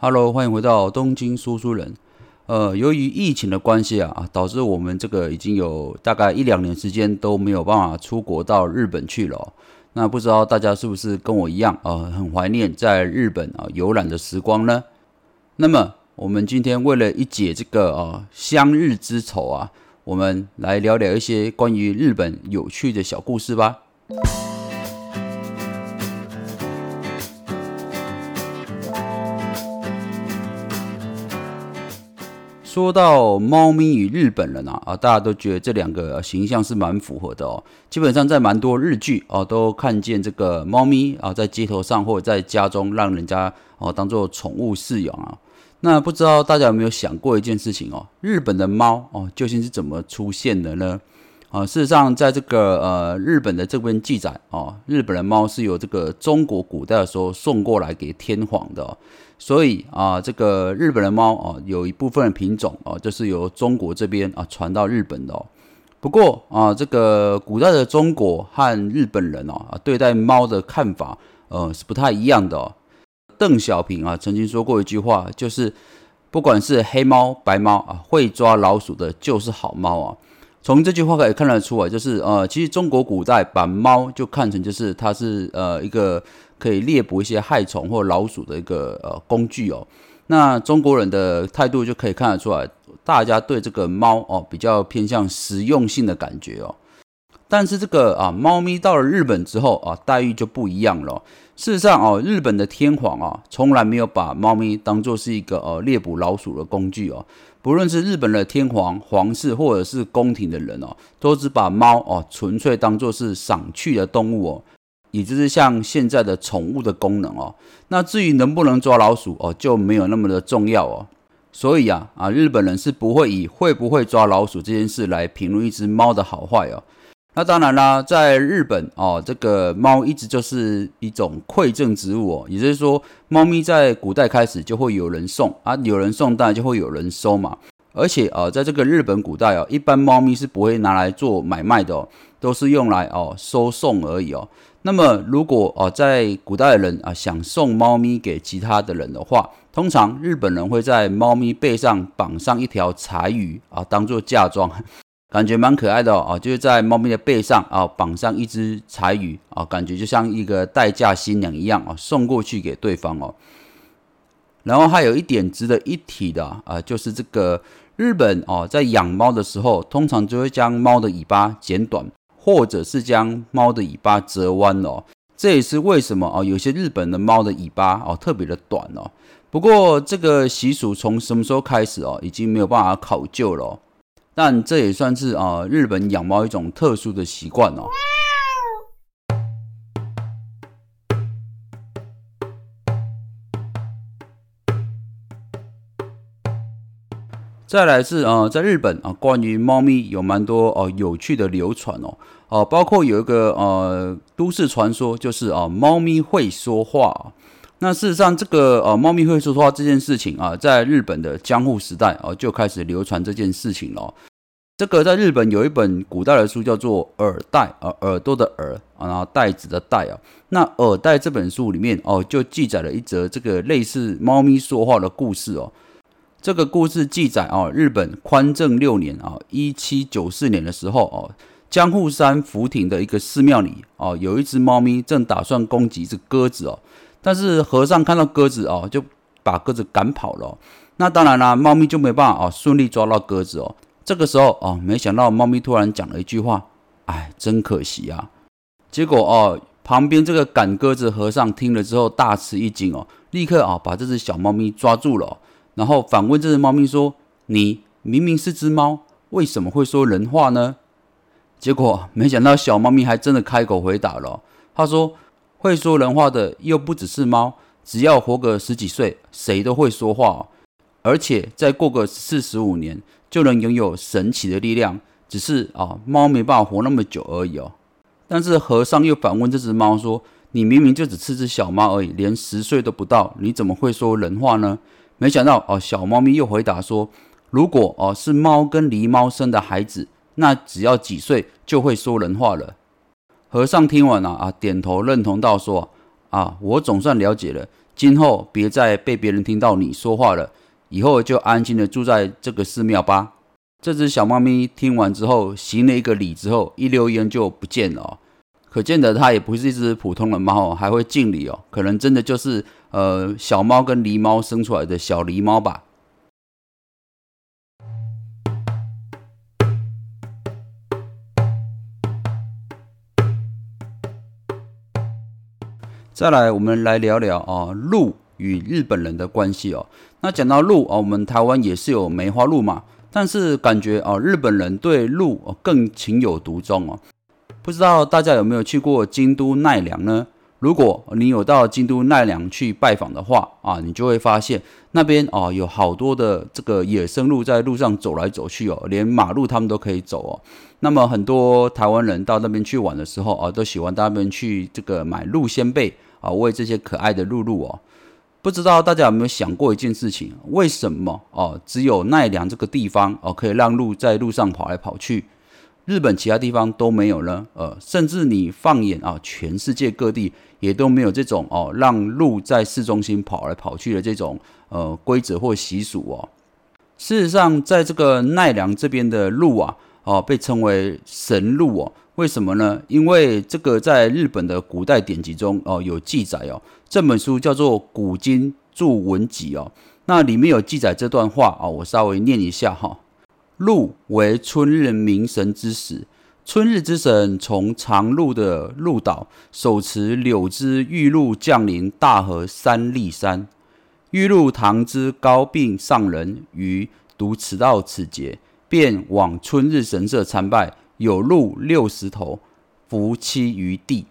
Hello，欢迎回到东京说书人。呃，由于疫情的关系啊，导致我们这个已经有大概一两年时间都没有办法出国到日本去了。那不知道大家是不是跟我一样，呃，很怀念在日本啊游览的时光呢？那么，我们今天为了一解这个啊相日之仇啊，我们来聊聊一些关于日本有趣的小故事吧。说到猫咪与日本人啊，啊，大家都觉得这两个形象是蛮符合的哦。基本上在蛮多日剧哦，都看见这个猫咪啊，在街头上或者在家中让人家哦当做宠物饲养啊。那不知道大家有没有想过一件事情哦？日本的猫哦，究竟是怎么出现的呢？啊，事实上，在这个呃日本的这边记载哦，日本的猫是由这个中国古代的时候送过来给天皇的。所以啊，这个日本的猫啊，有一部分品种啊，就是由中国这边啊传到日本的。不过啊，这个古代的中国和日本人啊，对待猫的看法呃是不太一样的。邓小平啊曾经说过一句话，就是不管是黑猫白猫啊，会抓老鼠的就是好猫啊。从这句话可以看得出来，就是呃，其实中国古代把猫就看成就是它是呃一个。可以猎捕一些害虫或老鼠的一个呃工具哦。那中国人的态度就可以看得出来，大家对这个猫哦比较偏向实用性的感觉哦。但是这个啊，猫咪到了日本之后啊，待遇就不一样了。事实上哦，日本的天皇啊，从来没有把猫咪当做是一个呃猎捕老鼠的工具哦。不论是日本的天皇、皇室或者是宫廷的人哦，都只把猫哦纯粹当做是赏趣的动物哦。也就是像现在的宠物的功能哦，那至于能不能抓老鼠哦，就没有那么的重要哦。所以啊啊，日本人是不会以会不会抓老鼠这件事来评论一只猫的好坏哦。那当然啦，在日本哦，这个猫一直就是一种馈赠植物哦，也就是说，猫咪在古代开始就会有人送啊，有人送当然就会有人收嘛。而且啊，在这个日本古代哦，一般猫咪是不会拿来做买卖的哦，都是用来哦收送而已哦。那么，如果哦，在古代的人啊想送猫咪给其他的人的话，通常日本人会在猫咪背上绑上一条柴鱼啊，当做嫁妆，感觉蛮可爱的哦。就是在猫咪的背上啊绑上一只柴鱼啊，感觉就像一个待嫁新娘一样啊，送过去给对方哦。然后还有一点值得一提的啊，就是这个日本哦，在养猫的时候，通常就会将猫的尾巴剪短。或者是将猫的尾巴折弯哦，这也是为什么哦，有些日本的猫的尾巴哦特别的短哦。不过这个习俗从什么时候开始哦，已经没有办法考究了。但这也算是啊日本养猫一种特殊的习惯哦。再来是啊，在日本啊，关于猫咪有蛮多哦有趣的流传哦。哦，包括有一个呃都市传说，就是啊，猫咪会说话。那事实上，这个呃，猫咪会说话这件事情啊，在日本的江户时代啊，就开始流传这件事情了。这个在日本有一本古代的书叫做《耳袋》啊，耳朵的耳啊，然后袋子的袋啊。那《耳袋》这本书里面哦，就记载了一则这个类似猫咪说话的故事哦。这个故事记载哦，日本宽政六年啊，一七九四年的时候哦。江户山福亭的一个寺庙里，哦，有一只猫咪正打算攻击一只鸽子哦，但是和尚看到鸽子哦，就把鸽子赶跑了。那当然啦，猫咪就没办法哦，顺利抓到鸽子哦。这个时候哦，没想到猫咪突然讲了一句话：“哎，真可惜啊！”结果哦，旁边这个赶鸽子和尚听了之后大吃一惊哦，立刻啊把这只小猫咪抓住了，然后反问这只猫咪说：“你明明是只猫，为什么会说人话呢？”结果没想到，小猫咪还真的开口回答了。他说：“会说人话的又不只是猫，只要活个十几岁，谁都会说话。而且再过个四十五年，就能拥有神奇的力量。只是啊，猫没办法活那么久而已哦。”但是和尚又反问这只猫说：“你明明就只是只小猫而已，连十岁都不到，你怎么会说人话呢？”没想到哦，小猫咪又回答说：“如果哦是猫跟狸猫生的孩子。”那只要几岁就会说人话了。和尚听完了啊，点头认同道：“说啊，我总算了解了，今后别再被别人听到你说话了，以后就安静的住在这个寺庙吧。这只小猫咪听完之后，行了一个礼之后，一溜烟就不见了。可见的，它也不是一只普通的猫，还会敬礼哦。可能真的就是呃小猫跟狸猫生出来的小狸猫吧。再来，我们来聊聊啊鹿与日本人的关系哦。那讲到鹿啊，我们台湾也是有梅花鹿嘛。但是感觉啊，日本人对鹿更情有独钟哦。不知道大家有没有去过京都奈良呢？如果你有到京都奈良去拜访的话啊，你就会发现那边啊有好多的这个野生鹿在路上走来走去哦，连马路他们都可以走哦。那么很多台湾人到那边去玩的时候啊，都喜欢到那边去这个买鹿仙贝啊，喂这些可爱的鹿鹿哦。不知道大家有没有想过一件事情？为什么哦，只有奈良这个地方哦，可以让鹿在路上跑来跑去，日本其他地方都没有呢？呃，甚至你放眼啊，全世界各地也都没有这种哦，让鹿在市中心跑来跑去的这种呃规则或习俗哦。事实上，在这个奈良这边的鹿啊，哦，被称为神鹿哦。为什么呢？因为这个在日本的古代典籍中哦有记载哦，这本书叫做《古今注文集》哦，那里面有记载这段话啊，我稍微念一下哈。鹿为春日明神之始，春日之神从长鹿的鹿岛手持柳枝玉鹿降临大河三立山，玉鹿唐之高病上人于独此到此节，便往春日神社参拜。有鹿六十头，伏栖于地。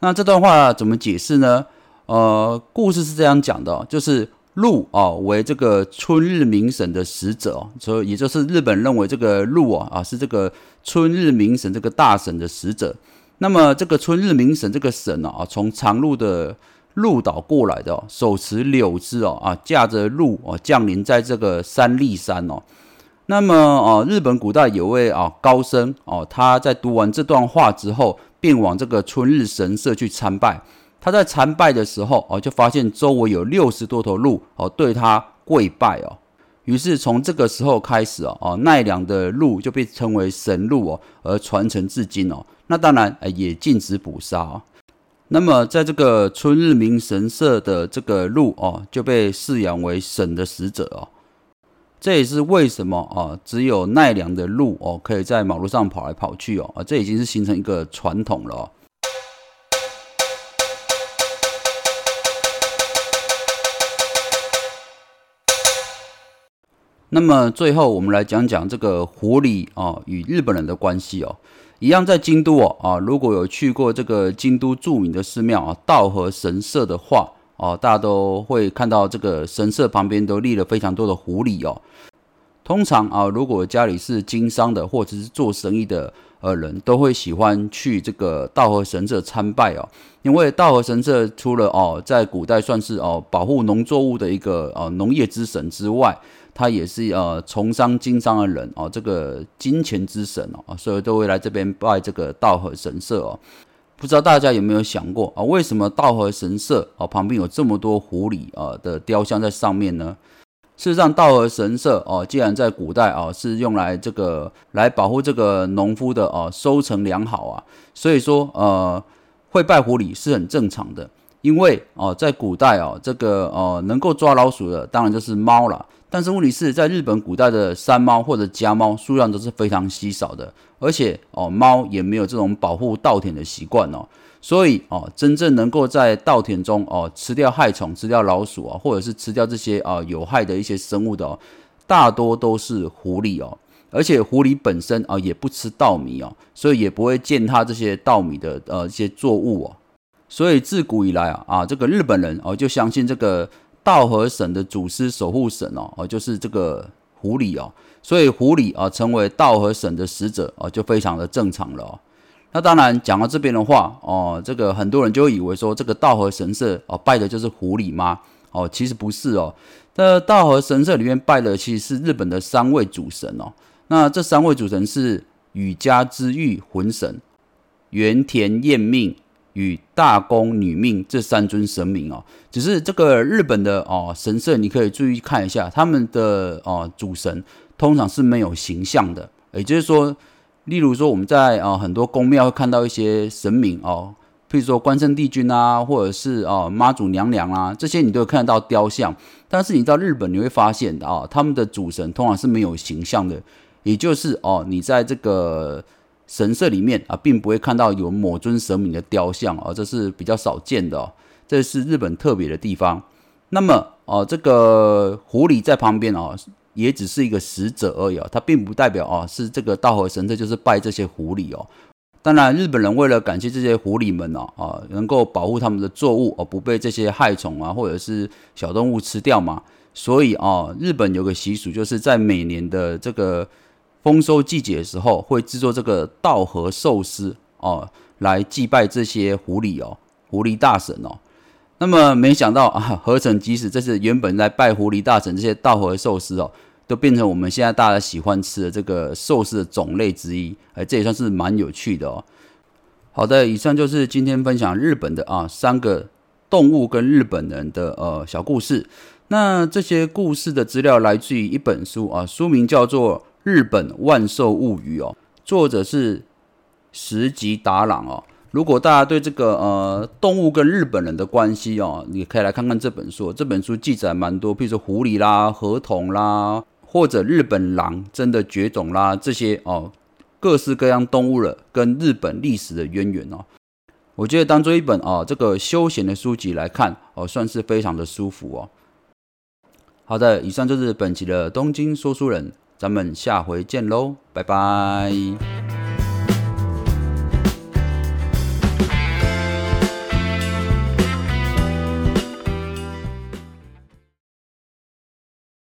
那这段话怎么解释呢？呃，故事是这样讲的，就是鹿啊为这个春日明神的使者哦，所以也就是日本认为这个鹿啊啊是这个春日明神这个大神的使者。那么这个春日明神这个神啊，从长鹿的鹿岛过来的哦，手持柳枝哦啊，驾着鹿哦降临在这个三立山哦。那么哦，日本古代有位啊高僧哦，他在读完这段话之后，便往这个春日神社去参拜。他在参拜的时候哦，就发现周围有六十多头鹿哦，对他跪拜哦。于是从这个时候开始哦，奈良的鹿就被称为神鹿哦，而传承至今哦。那当然也禁止捕杀。那么在这个春日明神社的这个鹿哦，就被饲养为神的使者哦。这也是为什么啊，只有奈良的鹿哦，可以在马路上跑来跑去哦，啊，这已经是形成一个传统了。那么最后，我们来讲讲这个狐狸啊与日本人的关系哦。一样在京都哦啊，如果有去过这个京都著名的寺庙啊道和神社的话。哦，大家都会看到这个神社旁边都立了非常多的狐狸哦。通常啊，如果家里是经商的或者是做生意的呃人，都会喜欢去这个道和神社参拜哦。因为道和神社除了哦，在古代算是哦保护农作物的一个呃农业之神之外，他也是呃从商经商的人哦，这个金钱之神哦，所以都会来这边拜这个道和神社哦。不知道大家有没有想过啊？为什么道和神社啊旁边有这么多狐狸啊的雕像在上面呢？事实上，道和神社哦，既然在古代啊是用来这个来保护这个农夫的哦收成良好啊，所以说呃会拜狐狸是很正常的。因为哦在古代哦这个呃能够抓老鼠的当然就是猫了。但是问题是在日本古代的山猫或者家猫数量都是非常稀少的，而且哦猫也没有这种保护稻田的习惯哦，所以哦真正能够在稻田中哦吃掉害虫、吃掉老鼠啊，或者是吃掉这些啊有害的一些生物的哦，大多都是狐狸哦，而且狐狸本身啊也不吃稻米哦，所以也不会践踏这些稻米的呃一些作物哦，所以自古以来啊啊这个日本人哦就相信这个。道和神的祖师守护神哦，哦，就是这个狐狸哦，所以狐狸啊成为道和神的使者哦，就非常的正常了哦。那当然讲到这边的话哦，这个很多人就以为说这个道和神社哦拜的就是狐狸吗？哦，其实不是哦。这道和神社里面拜的其实是日本的三位主神哦。那这三位主神是宇家之玉魂神、原田彦命与大公女命这三尊神明哦。只是这个日本的哦神社，你可以注意看一下，他们的哦主神通常是没有形象的，也就是说，例如说我们在啊很多宫庙会看到一些神明哦。譬如说关圣帝君啊，或者是哦妈祖娘娘啊，这些你都会看得到雕像。但是你到日本，你会发现啊，他们的主神通常是没有形象的，也就是哦，你在这个神社里面啊，并不会看到有某尊神明的雕像啊，这是比较少见的。这是日本特别的地方。那么哦，这个狐狸在旁边哦，也只是一个使者而已啊，它并不代表哦是这个道和神社就是拜这些狐狸哦。当然，日本人为了感谢这些狐狸们哦，啊，能够保护他们的作物哦，不被这些害虫啊或者是小动物吃掉嘛，所以啊，日本有个习俗，就是在每年的这个丰收季节的时候，会制作这个稻荷寿司哦，来祭拜这些狐狸哦，狐狸大神哦。那么没想到啊，合成即使这是原本在拜狐狸大神这些稻荷寿司哦。都变成我们现在大家喜欢吃的这个寿司的种类之一，哎，这也算是蛮有趣的哦。好的，以上就是今天分享日本的啊三个动物跟日本人的呃小故事。那这些故事的资料来自于一本书啊，书名叫做《日本万寿物语》哦，作者是石吉达朗哦。如果大家对这个呃动物跟日本人的关系哦，你可以来看看这本书。这本书记载蛮多，譬如说狐狸啦、河童啦。或者日本狼真的绝种啦，这些哦，各式各样动物了，跟日本历史的渊源哦，我觉得当做一本哦这个休闲的书籍来看哦，算是非常的舒服哦。好的，以上就是本期的东京说书人，咱们下回见喽，拜拜。